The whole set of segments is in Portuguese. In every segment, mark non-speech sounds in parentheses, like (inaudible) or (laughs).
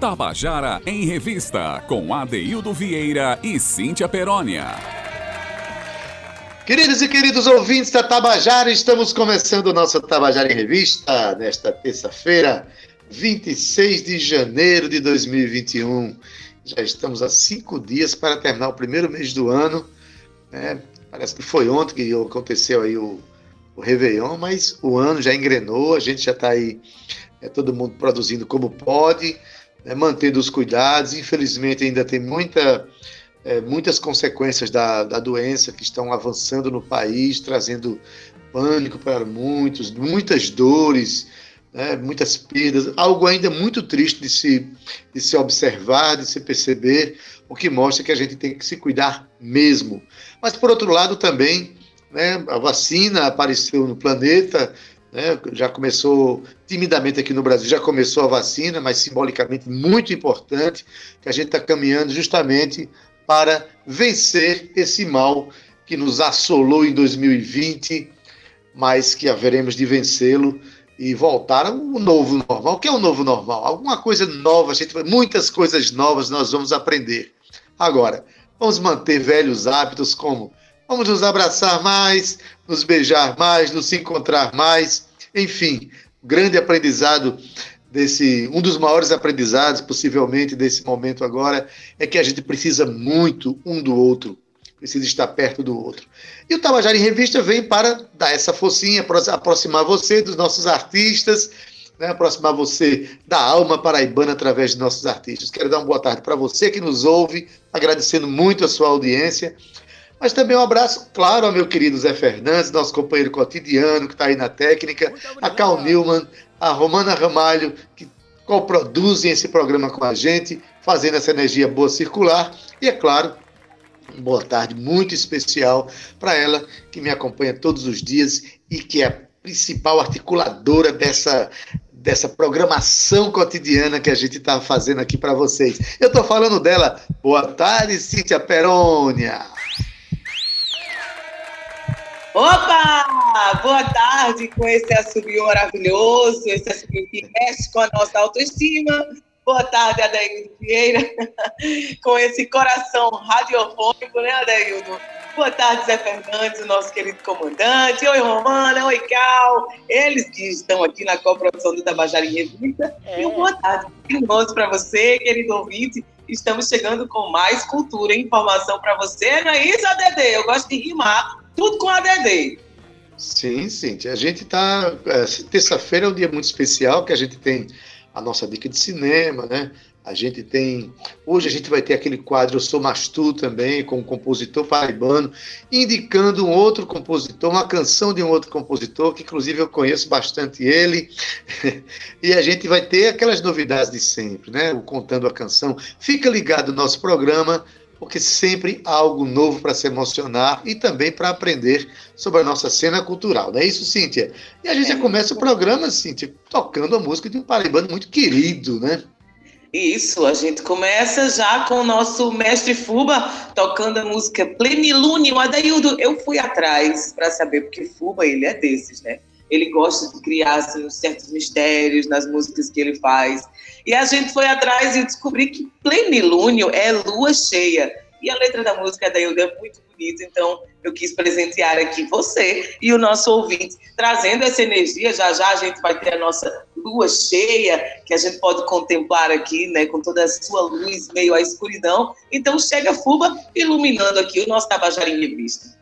Tabajara em Revista, com Adeildo Vieira e Cíntia Perónia. Queridos e queridos ouvintes da Tabajara, estamos começando o nosso Tabajara em Revista nesta terça-feira, 26 de janeiro de 2021. Já estamos a cinco dias para terminar o primeiro mês do ano. Né? Parece que foi ontem que aconteceu aí o, o Réveillon, mas o ano já engrenou, a gente já está aí, é, todo mundo produzindo como pode, né? mantendo os cuidados. Infelizmente ainda tem muita, é, muitas consequências da, da doença que estão avançando no país, trazendo pânico para muitos, muitas dores, né, muitas perdas, algo ainda muito triste de se, de se observar, de se perceber, o que mostra que a gente tem que se cuidar mesmo. Mas, por outro lado, também, né, a vacina apareceu no planeta, né, já começou timidamente aqui no Brasil, já começou a vacina, mas simbolicamente muito importante, que a gente está caminhando justamente para vencer esse mal que nos assolou em 2020, mas que haveremos de vencê-lo e voltar ao novo normal. O que é o novo normal? Alguma coisa nova, gente, muitas coisas novas nós vamos aprender. Agora, vamos manter velhos hábitos como vamos nos abraçar mais, nos beijar mais, nos encontrar mais, enfim, grande aprendizado desse um dos maiores aprendizados possivelmente desse momento agora é que a gente precisa muito um do outro precisa estar perto do outro. E o Tabajara em Revista vem para dar essa focinha, aproximar você dos nossos artistas, né, aproximar você da alma paraibana através de nossos artistas. Quero dar uma boa tarde para você que nos ouve, agradecendo muito a sua audiência. Mas também um abraço, claro, ao meu querido Zé Fernandes, nosso companheiro cotidiano que está aí na técnica, a Cal Newman, a Romana Ramalho, que coproduzem esse programa com a gente, fazendo essa energia boa circular. E, é claro, boa tarde muito especial para ela, que me acompanha todos os dias e que é a principal articuladora dessa, dessa programação cotidiana que a gente está fazendo aqui para vocês. Eu estou falando dela. Boa tarde, Cíntia Perônia. Opa! Boa tarde com esse assobio maravilhoso, esse assobio que mexe com a nossa autoestima, Boa tarde, Adeildo Vieira, (laughs) com esse coração radiofônico, né, Adeildo? Boa tarde, Zé Fernandes, o nosso querido comandante. Oi, Romana. Oi, Cal. Eles que estão aqui na coprodução do Tabajara em Revista. É. E uma boa tarde carinhoso para você, querido ouvinte. Estamos chegando com mais cultura e informação para você. Não é isso, ADD? Eu gosto de rimar tudo com ADD. Sim, sim. A gente está. É, terça-feira é um dia muito especial que a gente tem a nossa dica de cinema, né? A gente tem. Hoje a gente vai ter aquele quadro Eu Sou Mastu também, com um compositor paraibano, indicando um outro compositor, uma canção de um outro compositor, que inclusive eu conheço bastante ele. (laughs) e a gente vai ter aquelas novidades de sempre, né? O Contando a Canção. Fica ligado no nosso programa, porque sempre há algo novo para se emocionar e também para aprender sobre a nossa cena cultural. Não é isso, Cíntia? E a gente é já começa o programa, Cíntia, tocando a música de um paraibano muito querido, né? Isso, a gente começa já com o nosso mestre Fuba tocando a música Plenilúnio. Adaildo, eu fui atrás para saber, porque Fuba, ele é desses, né? Ele gosta de criar assim, certos mistérios nas músicas que ele faz. E a gente foi atrás e descobri que plenilúnio é lua cheia. E a letra da música da Hilda é muito bonita, então eu quis presentear aqui você e o nosso ouvinte, trazendo essa energia. Já já a gente vai ter a nossa lua cheia, que a gente pode contemplar aqui, né, com toda a sua luz, meio à escuridão. Então chega Fuba iluminando aqui o nosso Tabajara Revista.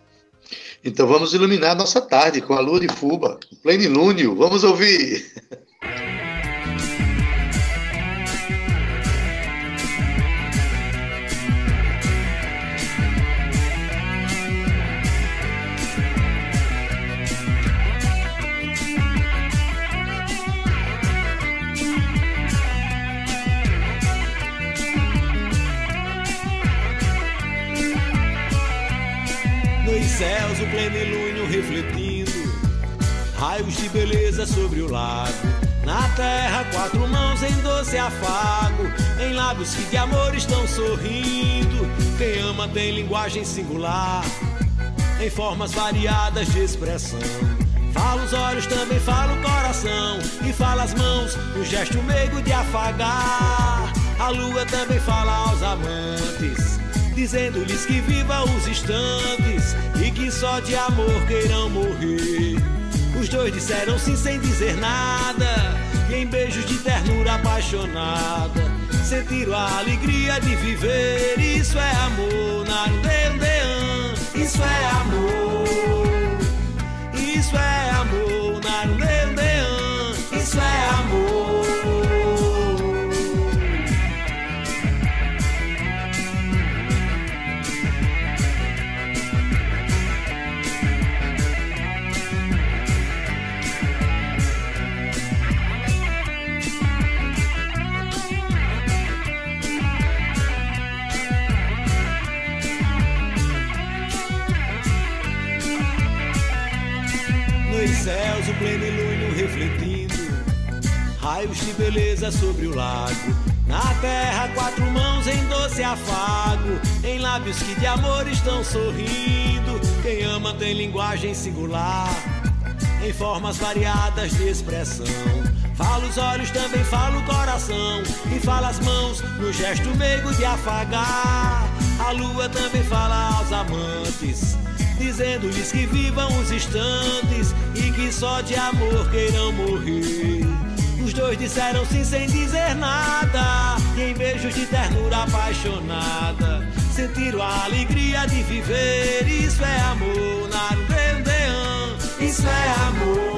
Então vamos iluminar nossa tarde com a lua de Fuba, plenilúnio. Vamos ouvir. (laughs) plenilúnio refletindo, raios de beleza sobre o lago. Na terra, quatro mãos em doce afago, em lábios que de amor estão sorrindo. Quem ama tem linguagem singular, em formas variadas de expressão. Fala os olhos, também fala o coração, e fala as mãos, o gesto meigo de afagar. A lua também fala aos amantes, dizendo-lhes que viva os instantes e que só de amor queiram morrer. Os dois disseram sim sem dizer nada, e em beijos de ternura apaixonada, sentiram a alegria de viver. Isso é amor, Narudean, isso é amor, isso é amor, Raios de beleza sobre o lago. Na terra quatro mãos em doce afago. Em lábios que de amor estão sorrindo. Quem ama tem linguagem singular. Em formas variadas de expressão. Fala os olhos, também fala o coração. E fala as mãos no gesto meigo de afagar. A lua também fala aos amantes dizendo-lhes que vivam os instantes e que só de amor queiram morrer. Dois disseram sim sem dizer nada, e em beijos de ternura apaixonada, sentiram a alegria de viver. Isso é amor, Narudean, isso é amor,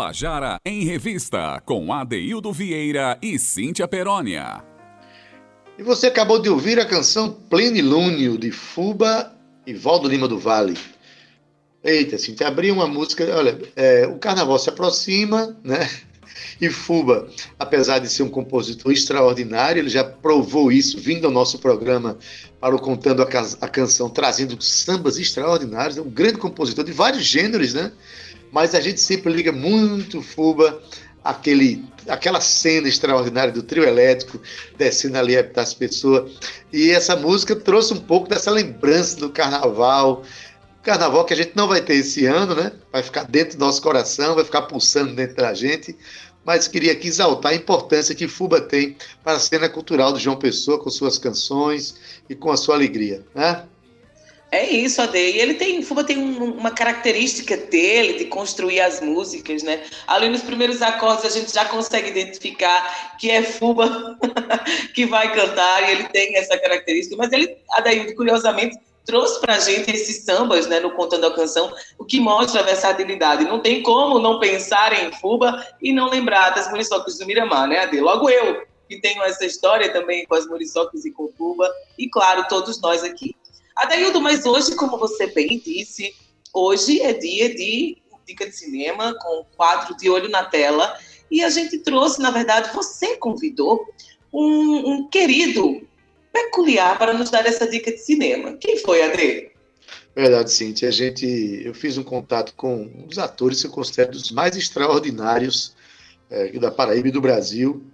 Tabajara em Revista, com Adeildo Vieira e Cíntia Perónia. E você acabou de ouvir a canção Plenilúnio, de Fuba e Valdo Lima do Vale. Eita, Cíntia, abri uma música. Olha, é, o carnaval se aproxima, né? E Fuba, apesar de ser um compositor extraordinário, ele já provou isso vindo ao nosso programa para o Contando a Canção, trazendo sambas extraordinários. É um grande compositor de vários gêneros, né? Mas a gente sempre liga muito Fuba aquele, aquela cena extraordinária do trio elétrico descendo ali a das pessoas. E essa música trouxe um pouco dessa lembrança do carnaval. Carnaval que a gente não vai ter esse ano, né? Vai ficar dentro do nosso coração, vai ficar pulsando dentro da gente. Mas queria aqui exaltar a importância que Fuba tem para a cena cultural do João Pessoa, com suas canções e com a sua alegria. Né? É isso, Ade. E ele tem, Fuba tem um, uma característica dele de construir as músicas, né? Ali nos primeiros acordes a gente já consegue identificar que é Fuba (laughs) que vai cantar e ele tem essa característica. Mas ele, Adaildo, curiosamente, trouxe pra gente esses sambas, né, no Contando a Canção, o que mostra a versatilidade. Não tem como não pensar em Fuba e não lembrar das muriçocas do Miramar, né, Ade? Logo eu, que tenho essa história também com as muriçocas e com Fuba, e claro, todos nós aqui. Adaildo, mas hoje, como você bem disse, hoje é dia de dica de cinema com o quadro de olho na tela e a gente trouxe, na verdade, você convidou um, um querido peculiar para nos dar essa dica de cinema. Quem foi, Adê? Verdade, Cintia. A gente, eu fiz um contato com os atores que eu considero dos mais extraordinários é, da Paraíba e do Brasil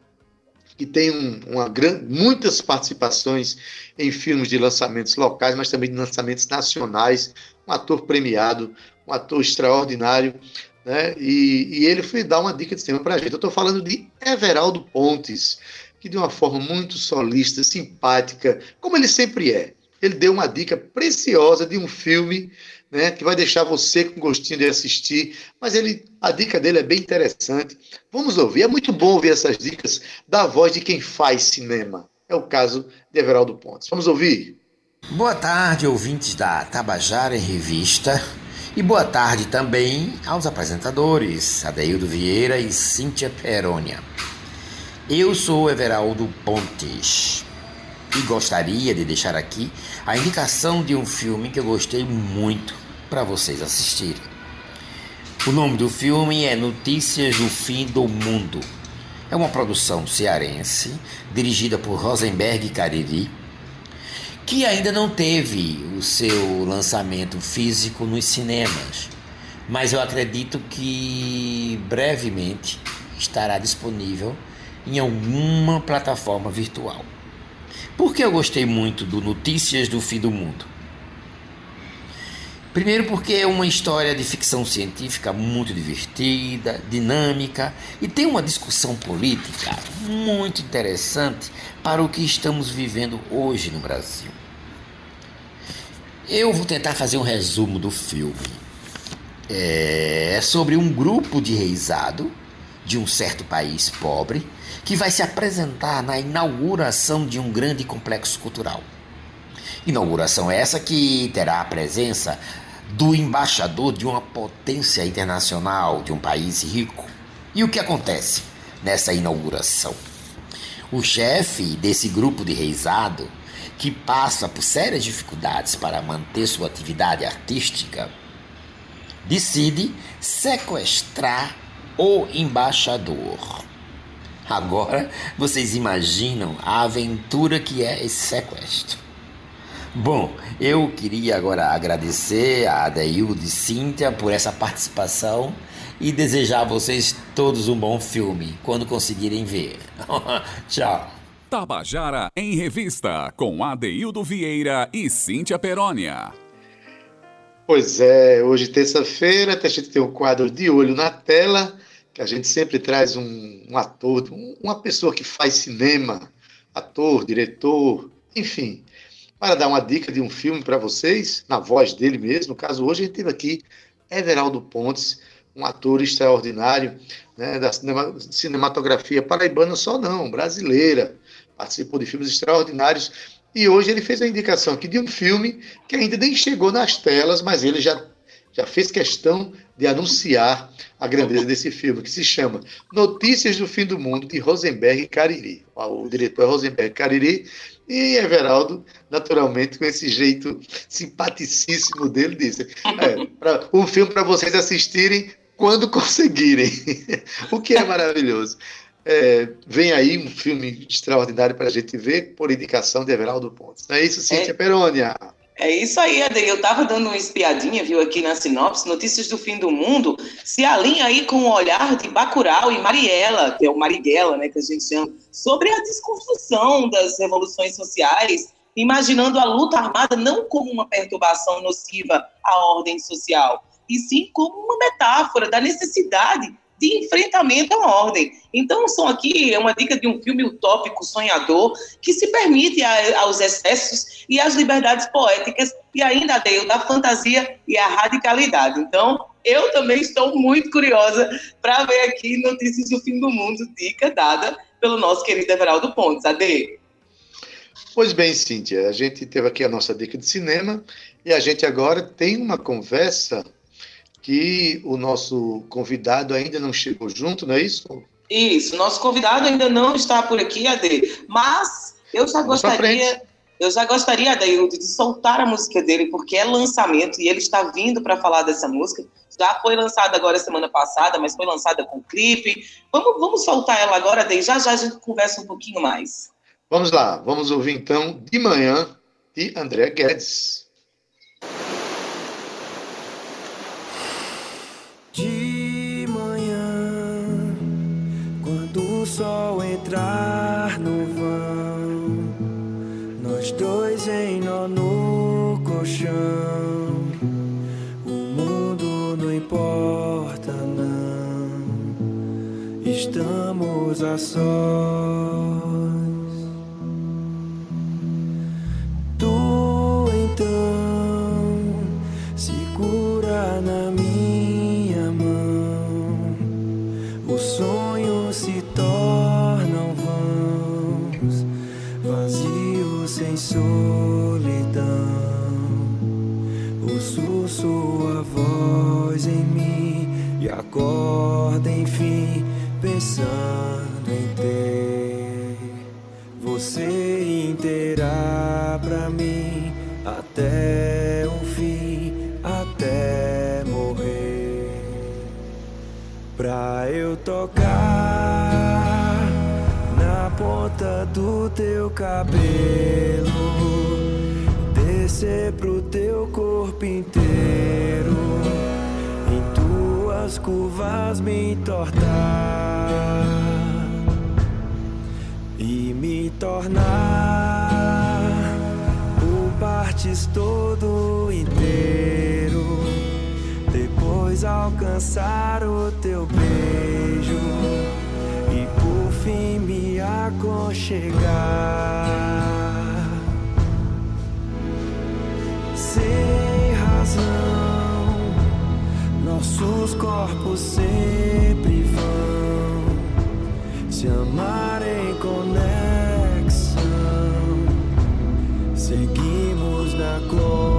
que tem um, uma muitas participações em filmes de lançamentos locais, mas também de lançamentos nacionais, um ator premiado, um ator extraordinário, né? E, e ele foi dar uma dica de cinema para a gente. Eu estou falando de Everaldo Pontes, que de uma forma muito solista, simpática, como ele sempre é. Ele deu uma dica preciosa de um filme né, que vai deixar você com gostinho de assistir, mas ele, a dica dele é bem interessante. Vamos ouvir, é muito bom ouvir essas dicas da voz de quem faz cinema. É o caso de Everaldo Pontes. Vamos ouvir? Boa tarde, ouvintes da Tabajara em Revista. E boa tarde também aos apresentadores, Adeildo Vieira e Cíntia Perônia. Eu sou Everaldo Pontes e gostaria de deixar aqui a indicação de um filme que eu gostei muito para vocês assistirem. O nome do filme é Notícias do Fim do Mundo. É uma produção cearense dirigida por Rosenberg Cariri, que ainda não teve o seu lançamento físico nos cinemas, mas eu acredito que brevemente estará disponível em alguma plataforma virtual. Por que eu gostei muito do Notícias do Fim do Mundo? Primeiro, porque é uma história de ficção científica muito divertida, dinâmica e tem uma discussão política muito interessante para o que estamos vivendo hoje no Brasil. Eu vou tentar fazer um resumo do filme. É sobre um grupo de reisado de um certo país pobre que vai se apresentar na inauguração de um grande complexo cultural. Inauguração essa que terá a presença do embaixador de uma potência internacional de um país rico. E o que acontece nessa inauguração? O chefe desse grupo de reisado, que passa por sérias dificuldades para manter sua atividade artística, decide sequestrar o embaixador. Agora vocês imaginam a aventura que é esse sequestro. Bom, eu queria agora agradecer a Adeildo e Cíntia por essa participação e desejar a vocês todos um bom filme quando conseguirem ver. (laughs) Tchau. Tabajara em Revista, com Adeildo Vieira e Cíntia Perónia. Pois é, hoje terça-feira, a gente tem um quadro de olho na tela que a gente sempre traz um, um ator, um, uma pessoa que faz cinema, ator, diretor, enfim, para dar uma dica de um filme para vocês, na voz dele mesmo. No caso, hoje a gente teve aqui Everaldo Pontes, um ator extraordinário né, da cinema, cinematografia paraibana, só não, brasileira. Participou de filmes extraordinários. E hoje ele fez a indicação aqui de um filme que ainda nem chegou nas telas, mas ele já, já fez questão de anunciar a grandeza (laughs) desse filme, que se chama Notícias do Fim do Mundo, de Rosenberg Cariri. O diretor é Rosenberg Cariri, e Everaldo, naturalmente, com esse jeito simpaticíssimo dele, disse: é, pra, um filme para vocês assistirem quando (laughs) conseguirem, (laughs) o que é maravilhoso. É, vem aí um filme extraordinário para a gente ver, por indicação de Everaldo Pontes. Não é isso, Cíntia é. Perônia? É isso aí, Ade. Eu estava dando uma espiadinha, viu, aqui na sinopse, Notícias do Fim do Mundo, se alinha aí com o olhar de Bacurau e Mariela, que é o Marighella, né, que a gente chama, sobre a desconstrução das revoluções sociais, imaginando a luta armada não como uma perturbação nociva à ordem social, e sim como uma metáfora da necessidade de enfrentamento à ordem. Então, o som aqui é uma dica de um filme utópico, sonhador, que se permite a, aos excessos e às liberdades poéticas e ainda adeio da fantasia e a radicalidade. Então, eu também estou muito curiosa para ver aqui Notícias do Fim do Mundo, dica dada pelo nosso querido Everaldo Pontes. Ade. Pois bem, Cíntia, a gente teve aqui a nossa dica de cinema e a gente agora tem uma conversa que o nosso convidado ainda não chegou junto, não é isso? Isso, nosso convidado ainda não está por aqui, Ade, mas eu já Vamos gostaria, eu já gostaria, Adaildo, de soltar a música dele, porque é lançamento e ele está vindo para falar dessa música. Já foi lançada agora semana passada, mas foi lançada com clipe. Vamos, vamos soltar ela agora, Ade, já já a gente conversa um pouquinho mais. Vamos lá, vamos ouvir então de manhã de André Guedes. No colchão. O mundo não importa, não. Estamos a sós. Tocar na ponta do teu cabelo, descer pro teu corpo inteiro, em tuas curvas me entortar e me tornar por partes todo inteiro. Depois alcançar o teu por fim me aconchegar. Sem razão, nossos corpos sempre vão se amar em conexão. Seguimos na contramão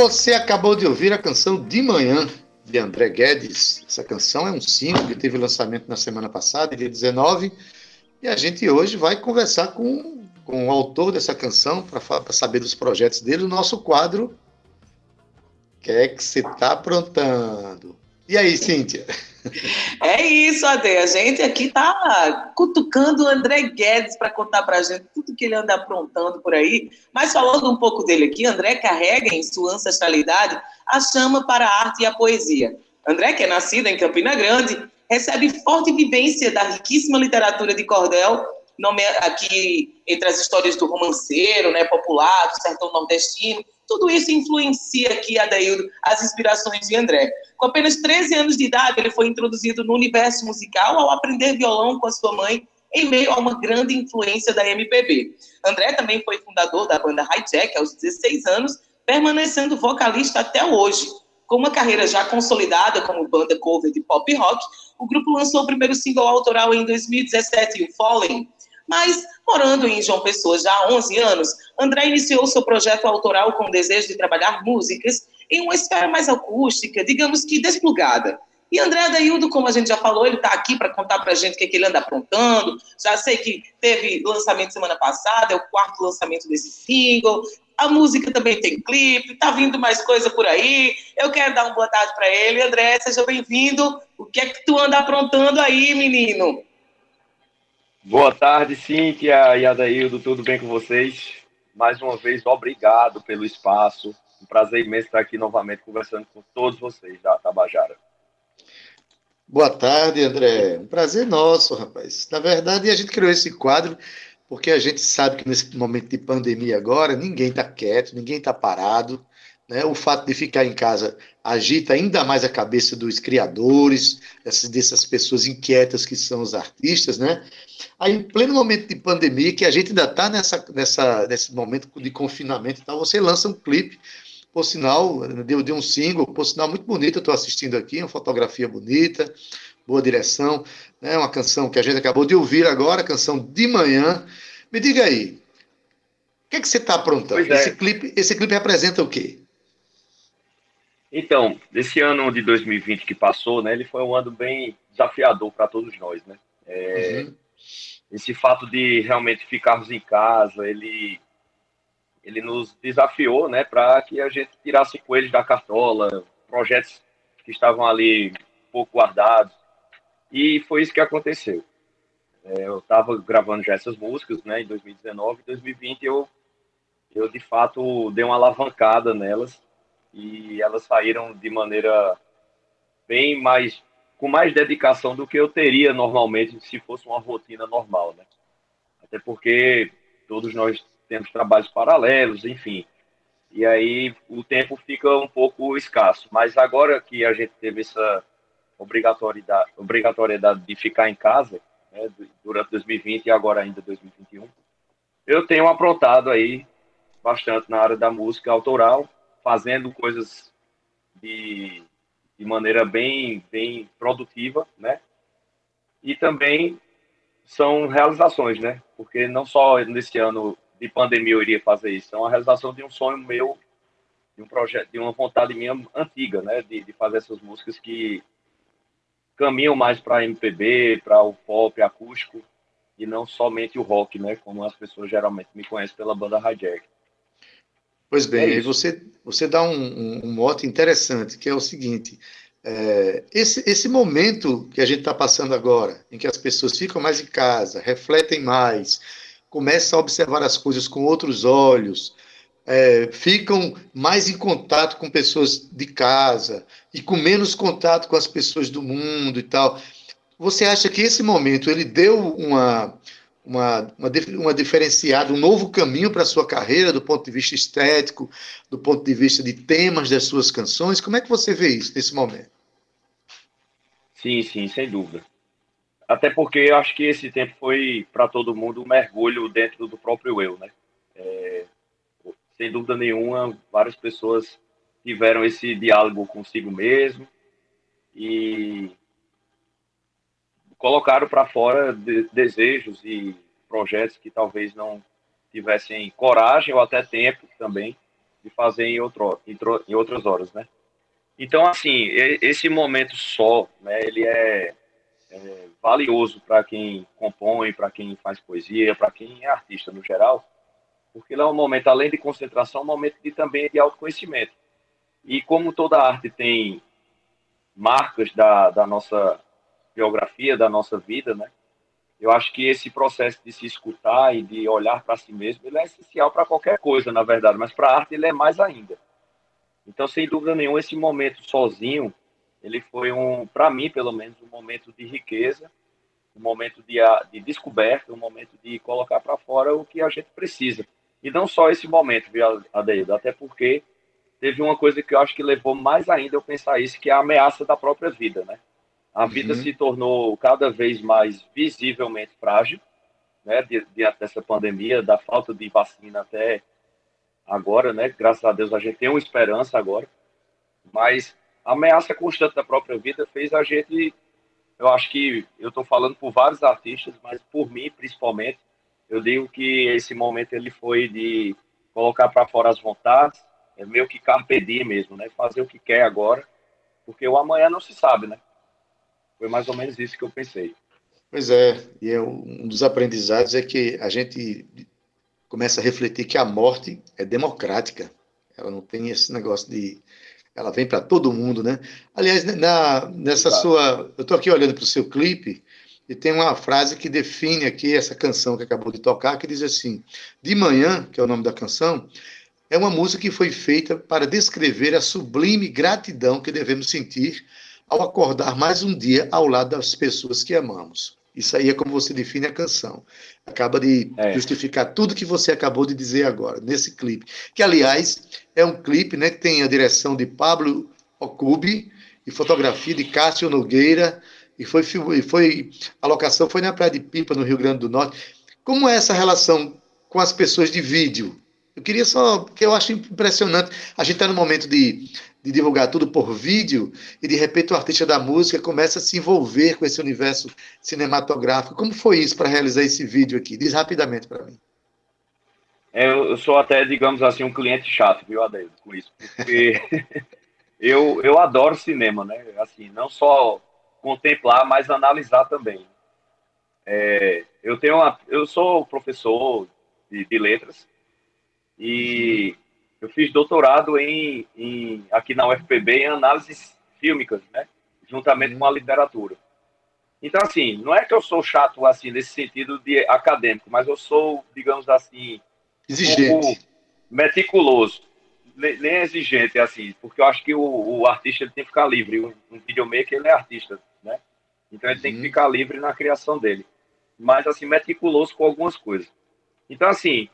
Você acabou de ouvir a canção De Manhã, de André Guedes. Essa canção é um single que teve lançamento na semana passada, dia 19, e a gente hoje vai conversar com, com o autor dessa canção para saber dos projetos dele, o nosso quadro O que é que você está aprontando? E aí, Cíntia? É isso, Ade. A gente aqui tá cutucando o André Guedes para contar para a gente tudo que ele anda aprontando por aí. Mas falando um pouco dele aqui, André carrega em sua ancestralidade a chama para a arte e a poesia. André, que é nascido em Campina Grande, recebe forte vivência da riquíssima literatura de cordel, aqui entre as histórias do romanceiro, né, popular, do sertão nordestino. Tudo isso influencia aqui, Adaildo, as inspirações de André. Com apenas 13 anos de idade, ele foi introduzido no universo musical ao aprender violão com a sua mãe, em meio a uma grande influência da MPB. André também foi fundador da banda Hijack aos 16 anos, permanecendo vocalista até hoje. Com uma carreira já consolidada como banda cover de pop rock, o grupo lançou o primeiro single autoral em 2017, o Fallen. Mas, morando em João Pessoa já há 11 anos, André iniciou seu projeto autoral com o desejo de trabalhar músicas em uma esfera mais acústica, digamos que desplugada. E André Adaildo, como a gente já falou, ele está aqui para contar para a gente o que, é que, ele anda aprontando. Já sei que teve lançamento semana passada, é o quarto lançamento desse single. A música também tem clipe, tá vindo mais coisa por aí. Eu quero dar uma boa tarde para ele. André, seja bem-vindo. O que é que tu anda aprontando aí, menino? Boa tarde, Cíntia e Adaildo, tudo bem com vocês? Mais uma vez, obrigado pelo espaço. Um prazer imenso estar aqui novamente conversando com todos vocês da Tabajara. Boa tarde, André. Um prazer nosso, rapaz. Na verdade, a gente criou esse quadro porque a gente sabe que nesse momento de pandemia agora, ninguém está quieto, ninguém está parado. Né? O fato de ficar em casa agita ainda mais a cabeça dos criadores, dessas, pessoas inquietas que são os artistas, né? Aí, em pleno momento de pandemia, que a gente ainda está nessa, nessa, nesse momento de confinamento e tal, você lança um clipe, por sinal, deu, deu um single, por sinal muito bonito, eu estou assistindo aqui, uma fotografia bonita, boa direção, né? Uma canção que a gente acabou de ouvir agora, canção de manhã. Me diga aí, o que, é que você está aprontando? É. Esse, clipe, esse clipe representa o quê? Então, esse ano de 2020 que passou, né, ele foi um ano bem desafiador para todos nós, né? É, uhum. Esse fato de realmente ficarmos em casa, ele ele nos desafiou, né, para que a gente tirasse coelhos da cartola, projetos que estavam ali pouco guardados, e foi isso que aconteceu. É, eu estava gravando já essas músicas, né, em 2019, 2020 eu eu de fato dei uma alavancada nelas e elas saíram de maneira bem mais com mais dedicação do que eu teria normalmente se fosse uma rotina normal, né? Até porque todos nós temos trabalhos paralelos, enfim. E aí o tempo fica um pouco escasso. Mas agora que a gente teve essa obrigatoriedade, obrigatoriedade de ficar em casa, né, durante 2020 e agora ainda 2021, eu tenho aprontado aí bastante na área da música autoral, fazendo coisas de, de maneira bem, bem produtiva, né? E também são realizações, né? Porque não só nesse ano de pandemia eu iria fazer isso, é uma realização de um sonho meu, de um projeto, de uma vontade minha antiga, né? De, de fazer essas músicas que caminham mais para MPB, para o pop acústico e não somente o rock, né? Como as pessoas geralmente me conhecem pela banda Hijack. Pois bem, é você, você dá um, um, um, mote interessante, que é o seguinte: é, esse, esse momento que a gente está passando agora, em que as pessoas ficam mais em casa, refletem mais, começam a observar as coisas com outros olhos, é, ficam mais em contato com pessoas de casa e com menos contato com as pessoas do mundo e tal. Você acha que esse momento ele deu uma uma, uma, uma diferenciada, um novo caminho para a sua carreira, do ponto de vista estético, do ponto de vista de temas das suas canções? Como é que você vê isso nesse momento? Sim, sim, sem dúvida. Até porque eu acho que esse tempo foi, para todo mundo, um mergulho dentro do próprio eu, né? É, sem dúvida nenhuma, várias pessoas tiveram esse diálogo consigo mesmo e colocaram para fora de, desejos e projetos que talvez não tivessem coragem ou até tempo também de fazer em, outro, em outras horas, né? Então, assim, esse momento só, né, ele é, é valioso para quem compõe, para quem faz poesia, para quem é artista no geral, porque ele é um momento, além de concentração, um momento de, também de autoconhecimento. E como toda arte tem marcas da, da nossa biografia da nossa vida, né? Eu acho que esse processo de se escutar e de olhar para si mesmo, ele é essencial para qualquer coisa, na verdade, mas para a arte ele é mais ainda. Então, sem dúvida nenhuma, esse momento sozinho, ele foi um, para mim, pelo menos, um momento de riqueza, um momento de, de descoberta, um momento de colocar para fora o que a gente precisa. E não só esse momento, viu, Adeildo? Até porque teve uma coisa que eu acho que levou mais ainda eu pensar isso, que é a ameaça da própria vida, né? A vida uhum. se tornou cada vez mais visivelmente frágil, né, diante dessa pandemia, da falta de vacina até agora, né? Graças a Deus a gente tem uma esperança agora, mas a ameaça constante da própria vida fez a gente, eu acho que eu estou falando por vários artistas, mas por mim principalmente, eu digo que esse momento ele foi de colocar para fora as vontades, é meio que carpe diem mesmo, né? Fazer o que quer agora, porque o amanhã não se sabe, né? Foi mais ou menos isso que eu pensei. Pois é, e é um dos aprendizados é que a gente começa a refletir que a morte é democrática. Ela não tem esse negócio de ela vem para todo mundo, né? Aliás, na, nessa Exato. sua, eu estou aqui olhando para o seu clipe e tem uma frase que define aqui essa canção que acabou de tocar, que diz assim: De manhã, que é o nome da canção, é uma música que foi feita para descrever a sublime gratidão que devemos sentir ao acordar mais um dia ao lado das pessoas que amamos. Isso aí é como você define a canção. Acaba de é. justificar tudo que você acabou de dizer agora, nesse clipe. Que, aliás, é um clipe né, que tem a direção de Pablo Ocubi e fotografia de Cássio Nogueira. E foi, e foi a locação foi na Praia de Pipa, no Rio Grande do Norte. Como é essa relação com as pessoas de vídeo? Eu queria só, porque eu acho impressionante. A gente está no momento de, de divulgar tudo por vídeo e de repente o artista da música começa a se envolver com esse universo cinematográfico. Como foi isso para realizar esse vídeo aqui? Diz rapidamente para mim. Eu sou até, digamos assim, um cliente chato, viu, Adeildo, com isso. Porque (laughs) eu, eu adoro cinema, né? Assim, não só contemplar, mas analisar também. É, eu tenho uma, eu sou professor de, de letras e eu fiz doutorado em, em, aqui na UFPB em análises fílmicas, né? Juntamente com a literatura. Então, assim, não é que eu sou chato, assim, nesse sentido de acadêmico, mas eu sou, digamos assim, exigente. Um meticuloso. Nem exigente, assim, porque eu acho que o, o artista ele tem que ficar livre. Um, um videomaker, ele é artista, né? Então, ele uhum. tem que uhum. ficar livre na criação dele. Mas, assim, meticuloso com algumas coisas. Então, assim,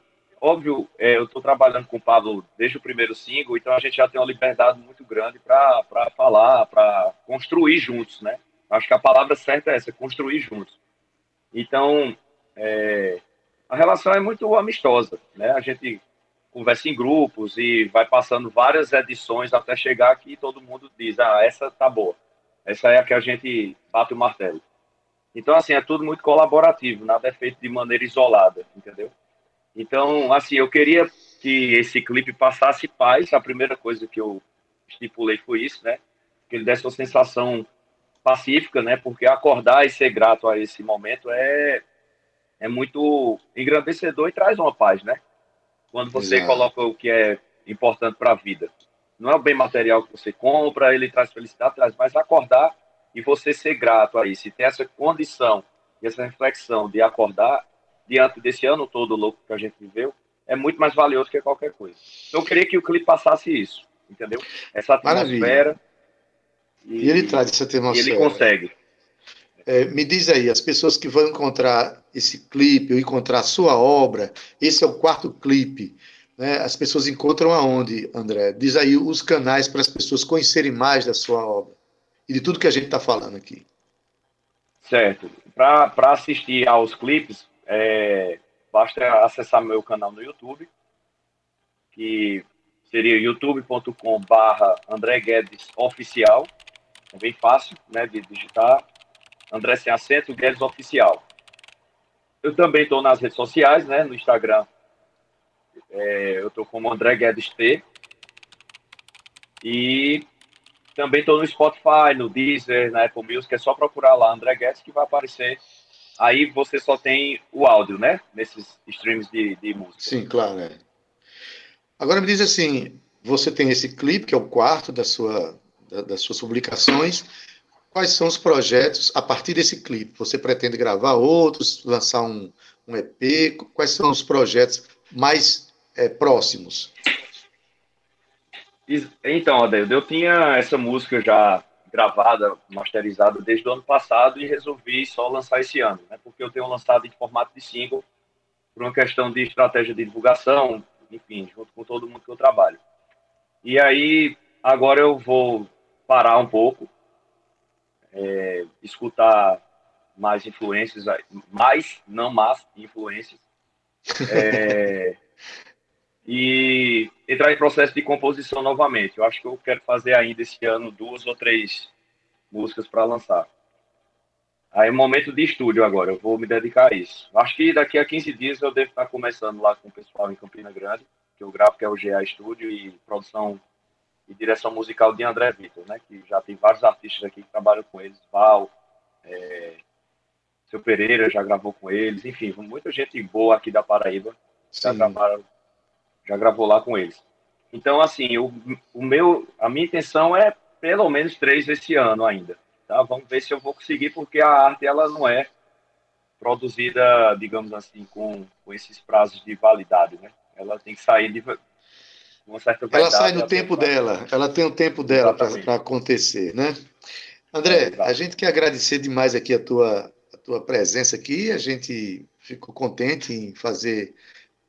óbvio, é, eu estou trabalhando com o Pablo desde o primeiro single, então a gente já tem uma liberdade muito grande para falar, para construir juntos, né? Acho que a palavra certa é essa, construir juntos. Então, é, a relação é muito amistosa, né? A gente conversa em grupos e vai passando várias edições até chegar que todo mundo diz, ah, essa tá boa. Essa é a que a gente bate o martelo. Então, assim, é tudo muito colaborativo, nada é feito de maneira isolada, entendeu? Então, assim, eu queria que esse clipe passasse paz. A primeira coisa que eu estipulei foi isso, né? Que ele desse uma sensação pacífica, né? Porque acordar e ser grato a esse momento é é muito engrandecedor e traz uma paz, né? Quando você Exato. coloca o que é importante para a vida. Não é o bem material que você compra, ele traz felicidade, traz, mas acordar e você ser grato a isso, e ter essa condição e essa reflexão de acordar diante desse ano todo louco que a gente viveu, é muito mais valioso que qualquer coisa. Então, eu queria que o clipe passasse isso, entendeu? Essa atmosfera. E, e, ele traz essa atmosfera. E ele consegue. É, me diz aí, as pessoas que vão encontrar esse clipe, ou encontrar a sua obra, esse é o quarto clipe, né? As pessoas encontram aonde, André? Diz aí os canais para as pessoas conhecerem mais da sua obra e de tudo que a gente está falando aqui. Certo. Para assistir aos clipes, é, basta acessar meu canal no YouTube, que seria youtube.com barra André Guedes Oficial. É bem fácil né, de digitar. André sem acento, Guedes Oficial. Eu também estou nas redes sociais, né, no Instagram. É, eu estou como André Guedes T. E também estou no Spotify, no Deezer, na Apple Music. É só procurar lá André Guedes que vai aparecer aí você só tem o áudio, né? Nesses streams de, de música. Sim, claro. É. Agora me diz assim, você tem esse clipe, que é o quarto da sua, da, das suas publicações. Quais são os projetos a partir desse clipe? Você pretende gravar outros, lançar um, um EP? Quais são os projetos mais é, próximos? Então, Adeildo, eu tinha essa música já gravada, masterizada desde o ano passado e resolvi só lançar esse ano, né? Porque eu tenho lançado em formato de single por uma questão de estratégia de divulgação, enfim, junto com todo mundo que eu trabalho. E aí, agora eu vou parar um pouco, é, escutar mais influências, mais, não mais, influências, é, (laughs) e entrar em processo de composição novamente. Eu acho que eu quero fazer ainda esse ano duas ou três músicas para lançar. Aí é momento de estúdio agora, eu vou me dedicar a isso. Acho que daqui a 15 dias eu devo estar começando lá com o pessoal em Campina Grande, que eu gravo que é o GA Studio e produção e direção musical de André Vitor, né? Que já tem vários artistas aqui que trabalham com eles, Val, é, seu Pereira já gravou com eles, enfim, muita gente boa aqui da Paraíba já gravaram já gravou lá com eles. Então, assim, o, o meu, a minha intenção é pelo menos três esse ano ainda. Tá? Vamos ver se eu vou conseguir, porque a arte ela não é produzida, digamos assim, com, com esses prazos de validade, né? Ela tem que sair de uma certa Ela sai no tempo dela, ela tem o tempo dela para acontecer, né? André, é, a gente quer agradecer demais aqui a tua, tua presença aqui. A gente ficou contente em fazer,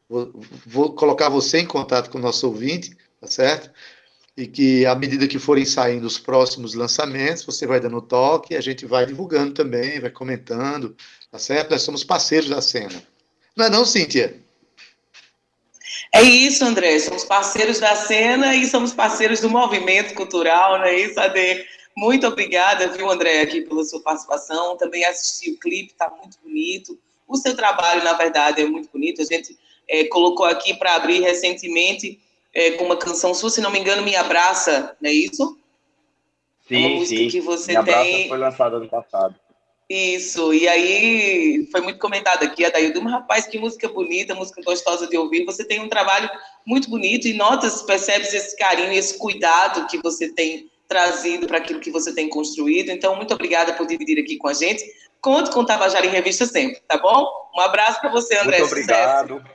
vou, vou colocar você em contato com o nosso ouvinte, tá certo? E que à medida que forem saindo os próximos lançamentos, você vai dando toque, a gente vai divulgando também, vai comentando, tá certo? Nós somos parceiros da cena. Não é não, Cíntia? É isso, André. Somos parceiros da cena e somos parceiros do movimento cultural, não é isso, Ade? Muito obrigada, viu, André, aqui pela sua participação. Também assisti o clipe, está muito bonito. O seu trabalho, na verdade, é muito bonito. A gente é, colocou aqui para abrir recentemente é, com uma canção sua, se não me engano, Me Abraça, não é isso? Sim, é uma música sim. que você Me Abraça tem... foi lançada ano passado. Isso, e aí foi muito comentado aqui, a Daildo, rapaz, que música bonita, música gostosa de ouvir. Você tem um trabalho muito bonito e notas, percebes esse carinho, esse cuidado que você tem trazido para aquilo que você tem construído. Então, muito obrigada por dividir aqui com a gente. Conto com o Tabajara em Revista sempre, tá bom? Um abraço para você, André. Muito obrigado. Sucesso.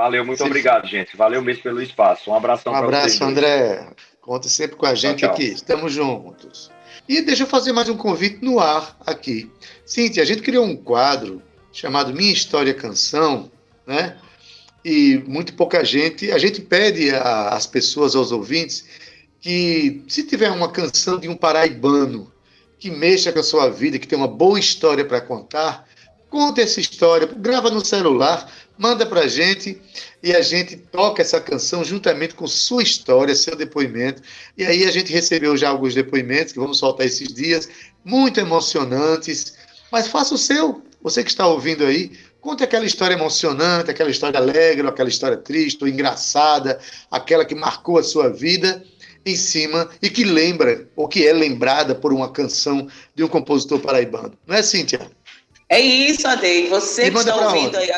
Valeu, muito Sim. obrigado, gente. Valeu mesmo pelo espaço. Um abração Um abraço, André. Conta sempre com a gente tchau, tchau. aqui. Estamos juntos. E deixa eu fazer mais um convite no ar aqui. Cintia, a gente criou um quadro chamado Minha História Canção, né? E muito pouca gente. A gente pede às pessoas, aos ouvintes, que se tiver uma canção de um paraibano que mexa com a sua vida, que tem uma boa história para contar, conta essa história, grava no celular, manda para a gente e a gente toca essa canção juntamente com sua história, seu depoimento. E aí a gente recebeu já alguns depoimentos que vamos soltar esses dias, muito emocionantes. Mas faça o seu, você que está ouvindo aí, conte aquela história emocionante, aquela história alegre, aquela história triste, ou engraçada, aquela que marcou a sua vida em cima e que lembra, ou que é lembrada por uma canção de um compositor paraibano. Não é, Cíntia? É isso, Ade. Você e que está ouvindo aí,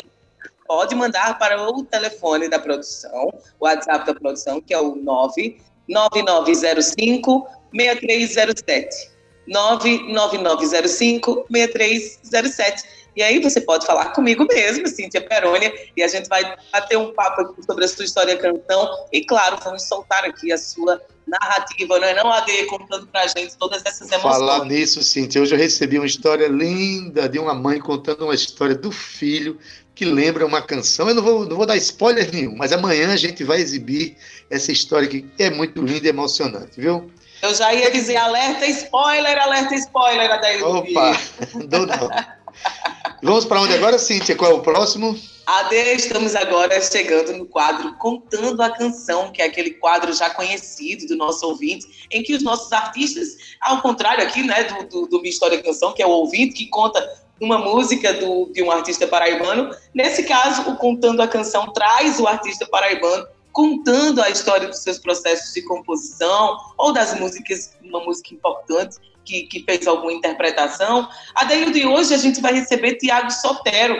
pode mandar para o telefone da produção, o WhatsApp da produção, que é o 99905 6307. 99905 6307 e aí você pode falar comigo mesmo, Cíntia Perônia, e a gente vai bater um papo aqui sobre a sua história canção. E claro, vamos soltar aqui a sua narrativa, não é não, AD, contando pra gente todas essas emoções. Falar nisso, Cíntia, hoje eu recebi uma história linda de uma mãe contando uma história do filho que lembra uma canção. Eu não vou, não vou dar spoiler nenhum, mas amanhã a gente vai exibir essa história que é muito linda e emocionante, viu? Eu já ia dizer alerta spoiler, alerta spoiler, Adair. Opa, (laughs) não, não. Vamos para onde agora, Cíntia? Qual é o próximo? Ade, estamos agora chegando no quadro Contando a Canção, que é aquele quadro já conhecido do nosso ouvinte, em que os nossos artistas, ao contrário aqui, né, do, do, do Minha História Canção, que é o ouvinte que conta uma música do, de um artista paraibano, nesse caso, o Contando a Canção traz o artista paraibano contando a história dos seus processos de composição ou das músicas, uma música importante que, que fez alguma interpretação. A de hoje a gente vai receber Tiago Sotero,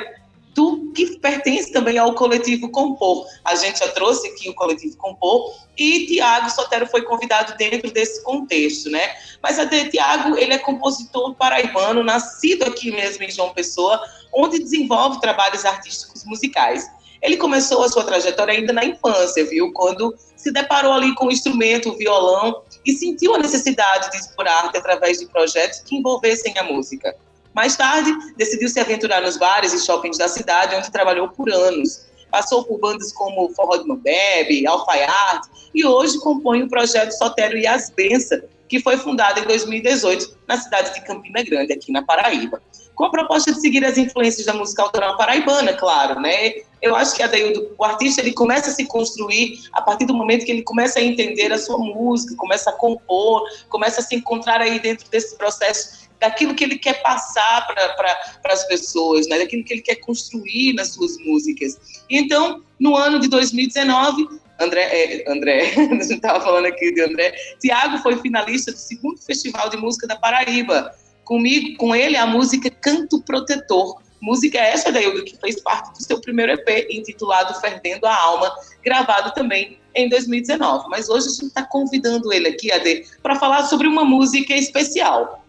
do que pertence também ao coletivo Compor. A gente já trouxe aqui o coletivo Compor e Tiago Sotero foi convidado dentro desse contexto, né? Mas a Tiago, ele é compositor paraibano, nascido aqui mesmo em João Pessoa, onde desenvolve trabalhos artísticos musicais. Ele começou a sua trajetória ainda na infância, viu? Quando se deparou ali com o instrumento, o violão, e sentiu a necessidade de explorar arte através de projetos que envolvessem a música. Mais tarde, decidiu se aventurar nos bares e shoppings da cidade, onde trabalhou por anos. Passou por bandas como Forró de Mambebe, Alfaiate, e hoje compõe o projeto Sotério e as Bença, que foi fundado em 2018 na cidade de Campina Grande, aqui na Paraíba com a proposta de seguir as influências da música autoral paraibana, claro, né? Eu acho que Adaildo, o artista ele começa a se construir a partir do momento que ele começa a entender a sua música, começa a compor, começa a se encontrar aí dentro desse processo daquilo que ele quer passar para as pessoas, né? daquilo que ele quer construir nas suas músicas. Então, no ano de 2019, André, é, André, (laughs) a gente estava falando aqui de André, Tiago foi finalista do segundo Festival de Música da Paraíba, comigo, com ele, a música Canto Protetor. Música essa, Daildo, que fez parte do seu primeiro EP, intitulado Ferdendo a Alma, gravado também em 2019. Mas hoje a gente está convidando ele aqui, Ade, para falar sobre uma música especial.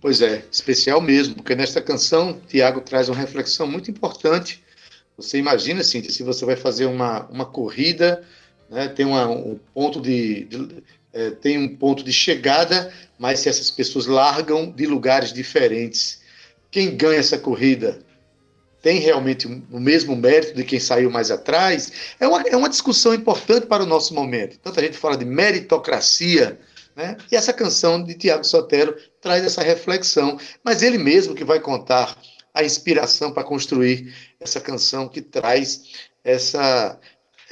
Pois é, especial mesmo, porque nesta canção, Tiago traz uma reflexão muito importante. Você imagina, Cíntia, se você vai fazer uma, uma corrida, né, tem uma, um ponto de, de é, tem um ponto de chegada, mas se essas pessoas largam de lugares diferentes. quem ganha essa corrida tem realmente o mesmo mérito de quem saiu mais atrás, é uma, é uma discussão importante para o nosso momento. Tanta gente fala de meritocracia, né? e essa canção de Tiago Sotero traz essa reflexão, mas ele mesmo que vai contar a inspiração para construir essa canção que traz essa,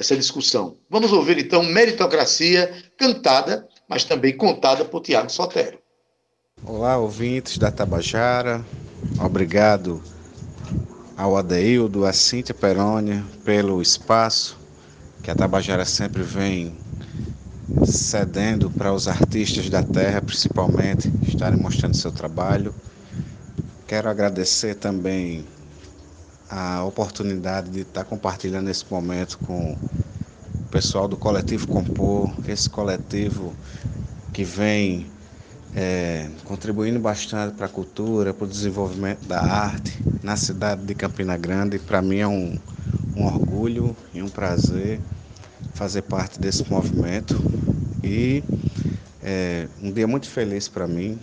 essa discussão. Vamos ouvir então Meritocracia, cantada, mas também contada por Tiago Sotero. Olá, ouvintes da Tabajara, obrigado ao Adeildo, a Cíntia Perônia, pelo espaço que a Tabajara sempre vem cedendo para os artistas da terra, principalmente, estarem mostrando seu trabalho. Quero agradecer também a oportunidade de estar compartilhando esse momento com o pessoal do Coletivo Compor, esse coletivo que vem é, contribuindo bastante para a cultura, para o desenvolvimento da arte na cidade de Campina Grande. Para mim é um, um orgulho e um prazer fazer parte desse movimento e é, um dia muito feliz para mim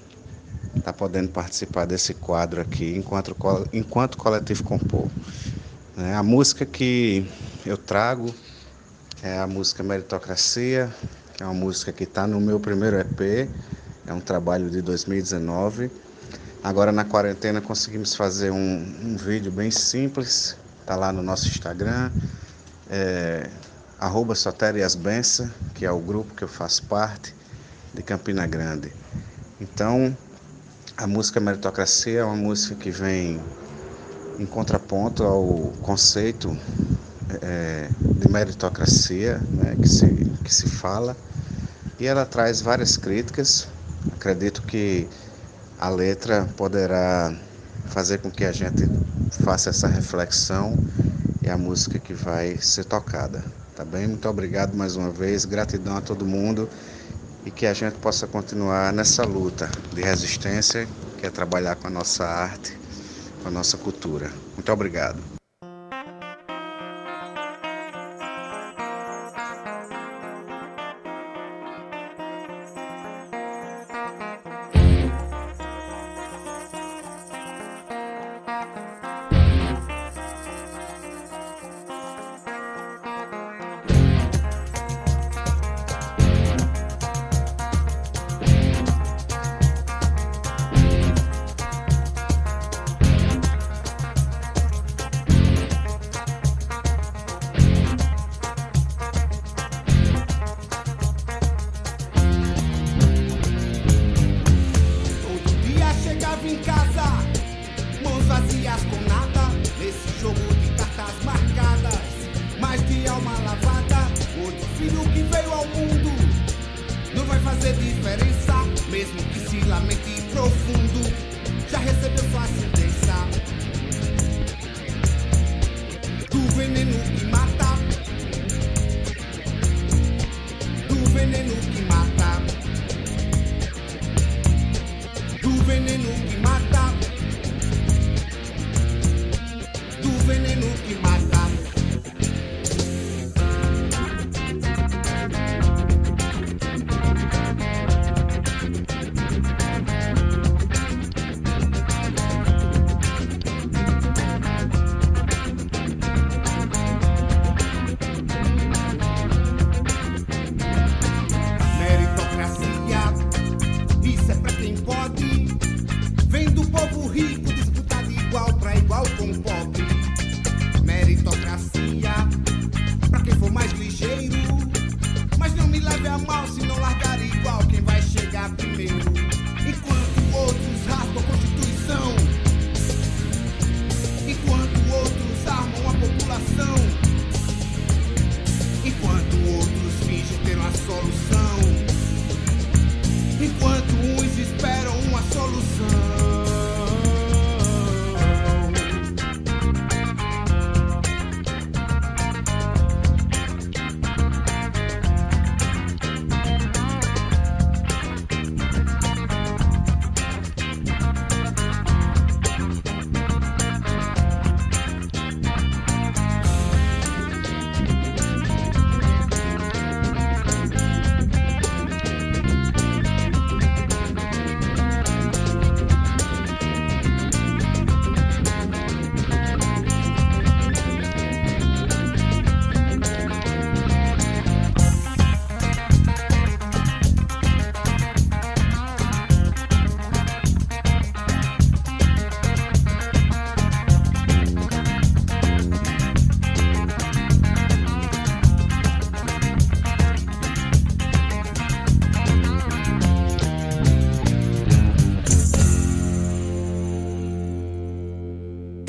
estar tá podendo participar desse quadro aqui enquanto, enquanto coletivo compor. É, a música que eu trago é a música Meritocracia, que é uma música que está no meu primeiro EP, é um trabalho de 2019. Agora na quarentena conseguimos fazer um, um vídeo bem simples, tá lá no nosso Instagram, é, arroba que é o grupo que eu faço parte, de Campina Grande. Então, a música Meritocracia é uma música que vem em contraponto ao conceito é, de meritocracia né, que, se, que se fala, e ela traz várias críticas Acredito que a letra poderá fazer com que a gente faça essa reflexão e a música que vai ser tocada. Tá bem? Muito obrigado mais uma vez, gratidão a todo mundo e que a gente possa continuar nessa luta de resistência, que é trabalhar com a nossa arte, com a nossa cultura. Muito obrigado.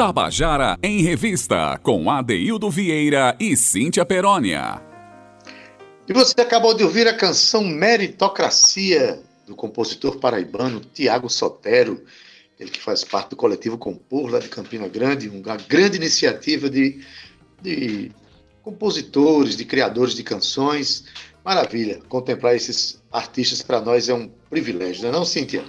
Tabajara em Revista, com Adeildo Vieira e Cíntia Perónia. E você acabou de ouvir a canção Meritocracia, do compositor paraibano Tiago Sotero, ele que faz parte do coletivo Compor, lá de Campina Grande, uma grande iniciativa de, de compositores, de criadores de canções. Maravilha, contemplar esses artistas para nós é um privilégio, não é não, Cíntia?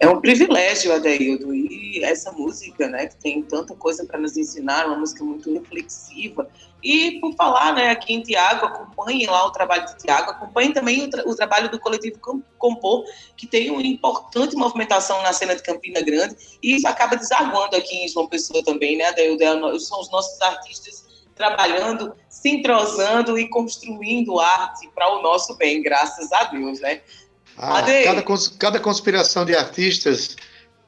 É um privilégio, Adeildo, e essa música, né, que tem tanta coisa para nos ensinar, uma música muito reflexiva. E por falar, né, aqui em Tiago, acompanhem lá o trabalho de Tiago, acompanhem também o, tra o, trabalho do coletivo Compor, que tem uma importante movimentação na cena de Campina Grande, e isso acaba desaguando aqui em João Pessoa também, né, Adeildo? É são os nossos artistas trabalhando, se entrosando e construindo arte para o nosso bem, graças a Deus, né? Ah, cada, cada conspiração de artistas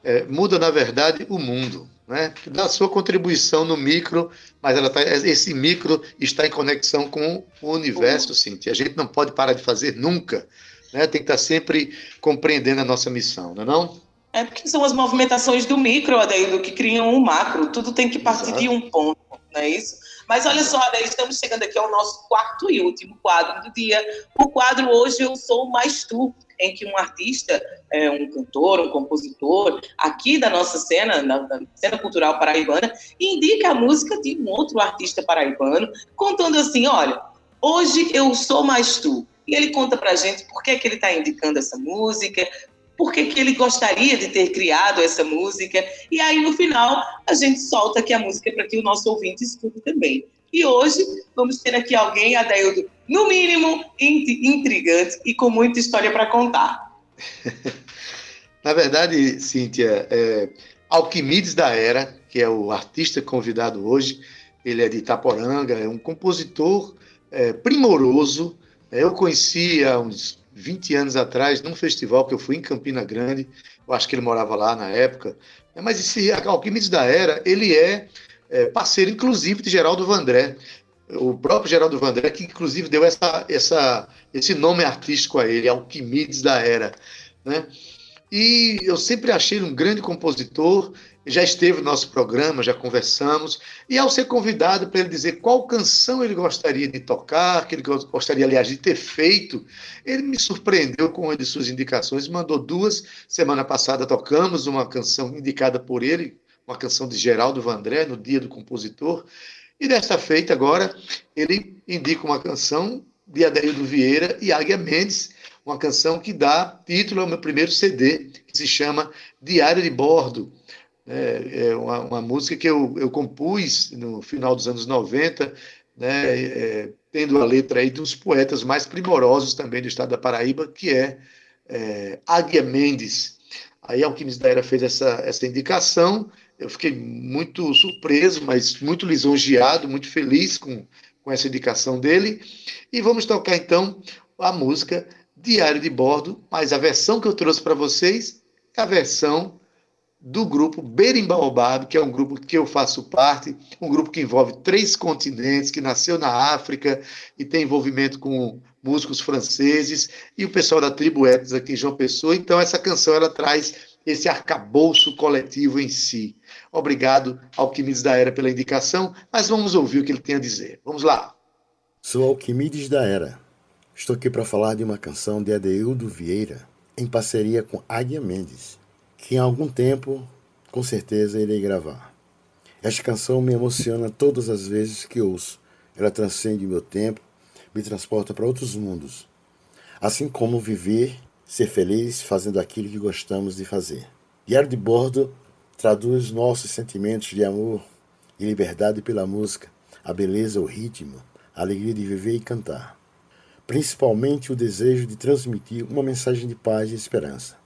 é, muda, na verdade, o mundo. Né? Dá a sua contribuição no micro, mas ela tá, esse micro está em conexão com o universo, uhum. Cintia. A gente não pode parar de fazer nunca. Né? Tem que estar sempre compreendendo a nossa missão, não é não? É porque são as movimentações do micro, Adeildo, que criam um macro. Tudo tem que partir Exato. de um ponto, não é isso? Mas olha só, Adeildo, estamos chegando aqui ao nosso quarto e último quadro do dia. O quadro Hoje Eu Sou Mais Tu em que um artista, é, um cantor, um compositor, aqui da nossa cena, da, da, cena cultural paraibana, indica a música de um outro artista paraibano, contando assim: olha, hoje eu sou mais tu. E ele conta pra gente por que, que ele está indicando essa música, por que, que ele gostaria de ter criado essa música. E aí, no final, a gente solta aqui a música para que o nosso ouvinte escute também. E hoje vamos ter aqui alguém, Adaildo, no mínimo intrigante e com muita história para contar. (laughs) Na verdade, Cíntia, é, Alquimides da Era, que é o artista convidado hoje, ele é de Itaporanga, é um compositor é, primoroso. Eu conheci há uns 20 anos atrás, num festival que eu fui em Campina Grande, eu acho que ele morava lá na época. Mas esse Alquimides da Era, ele é é, parceiro, inclusive, de Geraldo Vandré. O próprio Geraldo Vandré, que inclusive deu essa, essa, esse nome artístico a ele, Alquimides da Era. Né? E eu sempre achei ele um grande compositor, já esteve no nosso programa, já conversamos, e ao ser convidado para ele dizer qual canção ele gostaria de tocar, que ele gostaria, aliás, de ter feito, ele me surpreendeu com uma de suas indicações, mandou duas. Semana passada tocamos uma canção indicada por ele, uma canção de Geraldo Vandré, no Dia do Compositor. E desta feita, agora, ele indica uma canção de Adélio Vieira e Águia Mendes, uma canção que dá título ao meu primeiro CD, que se chama Diário de Bordo. É, é uma, uma, música que eu, eu compus no final dos anos 90, né, é, tendo a letra aí dos poetas mais primorosos também do estado da Paraíba, que é, é Águia Mendes. Aí Alquimes da Era fez essa, essa indicação eu fiquei muito surpreso, mas muito lisonjeado, muito feliz com, com essa indicação dele. E vamos tocar então a música Diário de Bordo, mas a versão que eu trouxe para vocês é a versão do grupo Berimbaobab, que é um grupo que eu faço parte, um grupo que envolve três continentes, que nasceu na África e tem envolvimento com músicos franceses e o pessoal da tribo Etnis aqui em João Pessoa. Então essa canção ela traz esse arcabouço coletivo em si. Obrigado, Alquimedes da Era, pela indicação, mas vamos ouvir o que ele tem a dizer. Vamos lá. Sou Alquimedes da Era. Estou aqui para falar de uma canção de Adeildo Vieira, em parceria com Águia Mendes, que em algum tempo, com certeza, irei gravar. Esta canção me emociona todas as vezes que ouço. Ela transcende meu tempo, me transporta para outros mundos. Assim como viver ser feliz fazendo aquilo que gostamos de fazer. Diário de Bordo traduz nossos sentimentos de amor e liberdade pela música, a beleza, o ritmo, a alegria de viver e cantar. Principalmente o desejo de transmitir uma mensagem de paz e esperança.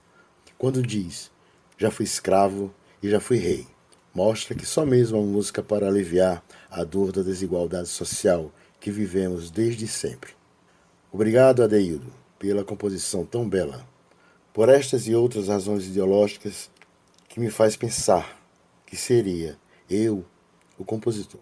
Quando diz, já fui escravo e já fui rei, mostra que só mesmo a música para aliviar a dor da desigualdade social que vivemos desde sempre. Obrigado, Adeildo pela composição tão bela, por estas e outras razões ideológicas que me faz pensar que seria eu o compositor.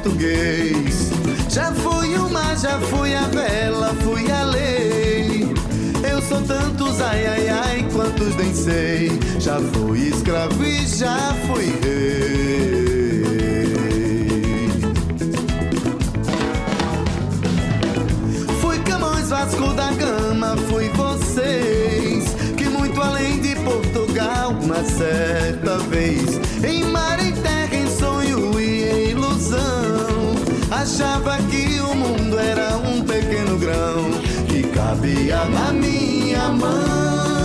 português. Já fui uma, já fui a bela, fui a lei. Eu sou tantos, ai, ai, ai, quantos nem sei. Já fui escravo e já fui rei. Fui Camões, Vasco da Gama fui vocês que muito além de Portugal uma certa vez Achava que o mundo era um pequeno grão que cabia na minha mão.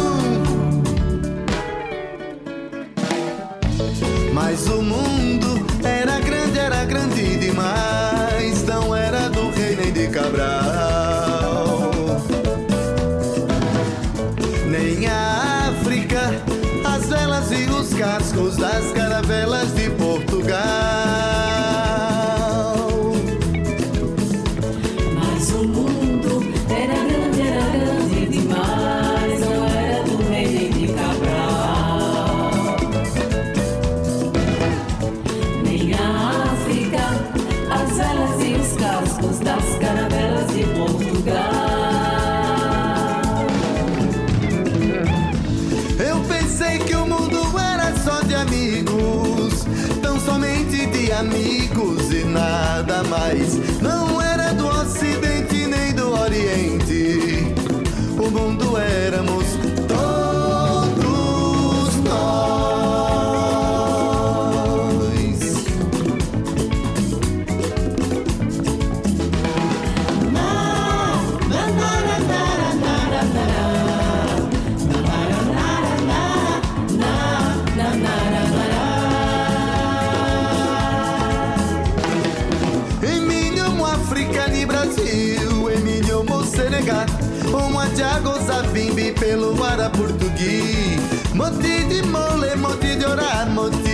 pelo ara português. Monte de mole, monte de orar, monte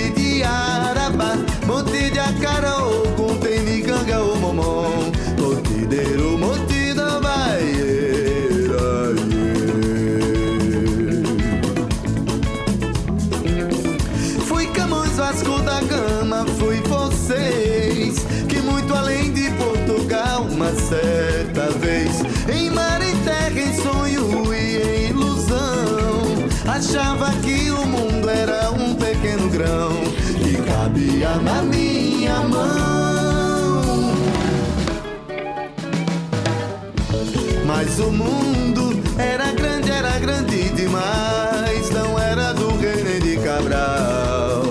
Achava que o mundo era um pequeno grão que cabia na minha mão. Mas o mundo era grande, era grande demais, não era do René de Cabral.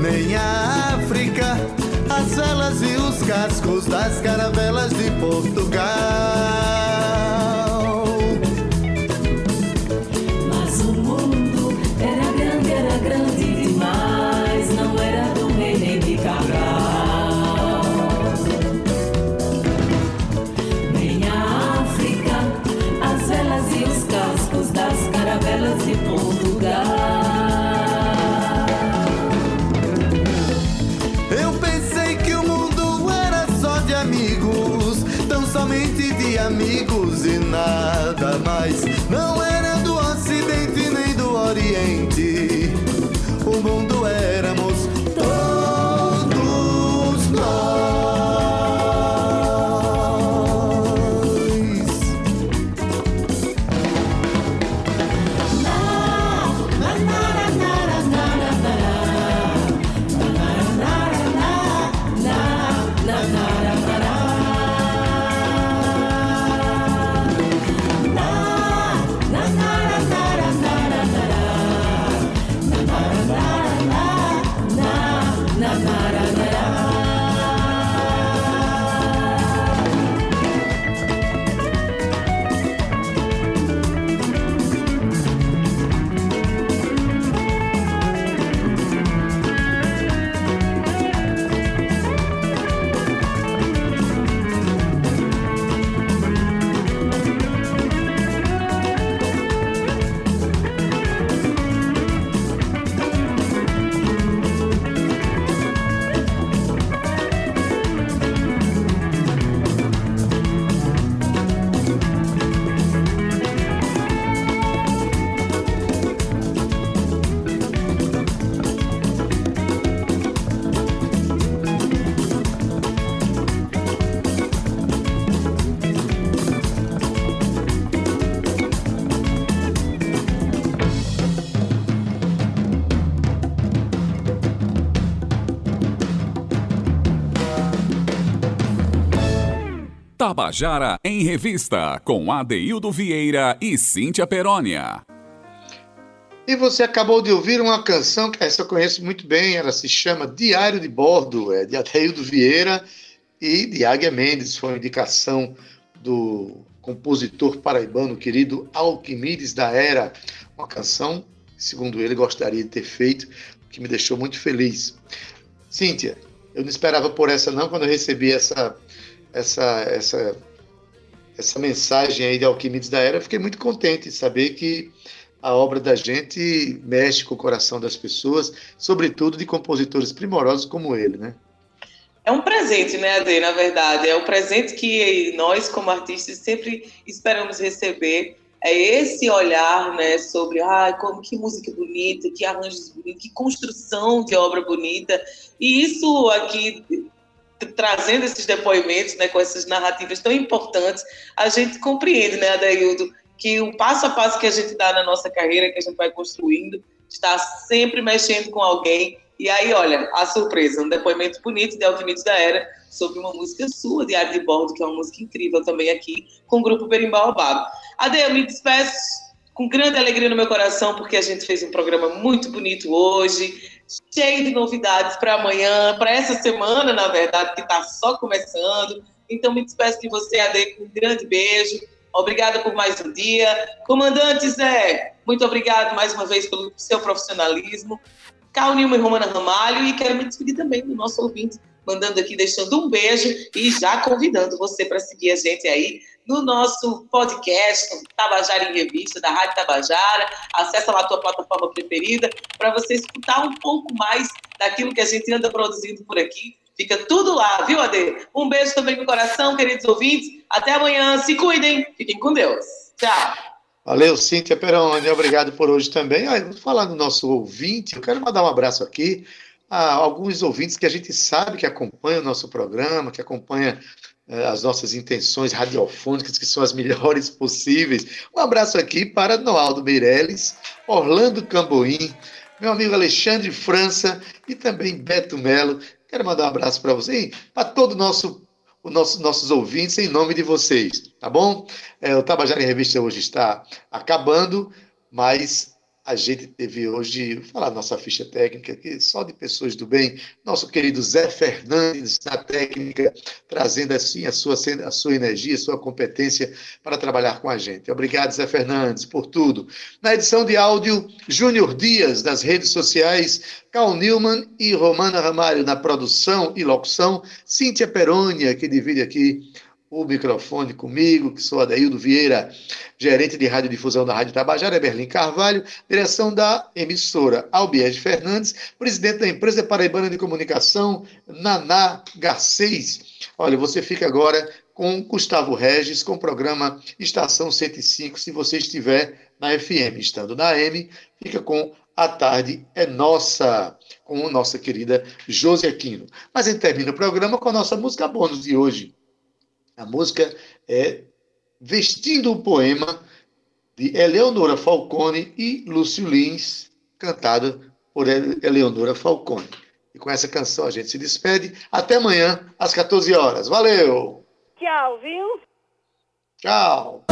Nem a África, as velas e os cascos das caravelas de Portugal. eyes Tabajara em Revista, com Adeildo Vieira e Cíntia Perónia. E você acabou de ouvir uma canção que essa eu conheço muito bem, ela se chama Diário de Bordo, é de Adeildo Vieira e de Águia Mendes, foi uma indicação do compositor paraibano querido Alquimides da Era, uma canção, segundo ele, gostaria de ter feito, que me deixou muito feliz. Cíntia, eu não esperava por essa não quando eu recebi essa essa essa essa mensagem aí de Alquimides da Era, fiquei muito contente de saber que a obra da gente mexe com o coração das pessoas, sobretudo de compositores primorosos como ele, né? É um presente, né, Ade? Na verdade, é um presente que nós, como artistas, sempre esperamos receber. É esse olhar, né, sobre, ah, como que música bonita, que arranjos bonitos, que construção de obra bonita. E isso aqui trazendo esses depoimentos, né, com essas narrativas tão importantes, a gente compreende, né, Adaildo, que o passo a passo que a gente dá na nossa carreira, que a gente vai construindo, está sempre mexendo com alguém. E aí, olha, a surpresa, um depoimento bonito de Alquimides da Era sobre uma música sua, Diário de Bordo, que é uma música incrível também aqui, com o grupo Berimbau Babo. Ade, eu me despeço com grande alegria no meu coração, porque a gente fez um programa muito bonito hoje, cheio de novidades para amanhã, para essa semana, na verdade, que está só começando. Então, me despeço de você, Ade, com um grande beijo Obrigada por mais um dia. Comandante Zé, muito obrigado mais uma vez pelo seu profissionalismo. Carl Nilma e Romana Ramalho, e quero me despedir também do nosso ouvinte, mandando aqui, deixando um beijo e já convidando você para seguir a gente aí no nosso podcast, Tabajara em Revista, da Rádio Tabajara. Acesse lá a tua plataforma preferida para você escutar um pouco mais daquilo que a gente anda produzindo por aqui Fica tudo lá, viu, Ade? Um beijo também no coração, queridos ouvintes. Até amanhã. Se cuidem. Fiquem com Deus. Tchau. Valeu, Cíntia Peroni. Obrigado por hoje também. Ah, falar do nosso ouvinte, eu quero mandar um abraço aqui a alguns ouvintes que a gente sabe que acompanham o nosso programa, que acompanham eh, as nossas intenções radiofônicas, que são as melhores possíveis. Um abraço aqui para Noaldo Meirelles, Orlando Camboim, meu amigo Alexandre França e também Beto Melo, Quero mandar um abraço para você e para todos nosso, os nossos, nossos ouvintes, em nome de vocês, tá bom? É, o Tabajara em Revista hoje está acabando, mas a gente teve hoje, falar nossa ficha técnica aqui, só de pessoas do bem, nosso querido Zé Fernandes na técnica, trazendo assim a sua, a sua energia, a sua competência para trabalhar com a gente. Obrigado, Zé Fernandes, por tudo. Na edição de áudio, Júnior Dias, nas redes sociais, Cal Newman e Romana Ramalho na produção e locução, Cíntia Perônia, que divide aqui o microfone comigo, que sou Adaildo Vieira, gerente de radiodifusão da Rádio Tabajara, Berlim Carvalho, direção da emissora Albiege Fernandes, presidente da empresa paraibana de comunicação, Naná Garcês. Olha, você fica agora com Gustavo Regis, com o programa Estação 105, se você estiver na FM. Estando na AM, fica com A Tarde é Nossa, com a nossa querida Josi Aquino. Mas a gente termina o programa com a nossa música bônus de hoje. A música é Vestindo o Poema, de Eleonora Falcone e Lúcio Lins, cantada por Eleonora Falcone. E com essa canção a gente se despede. Até amanhã, às 14 horas. Valeu! Tchau, viu? Tchau!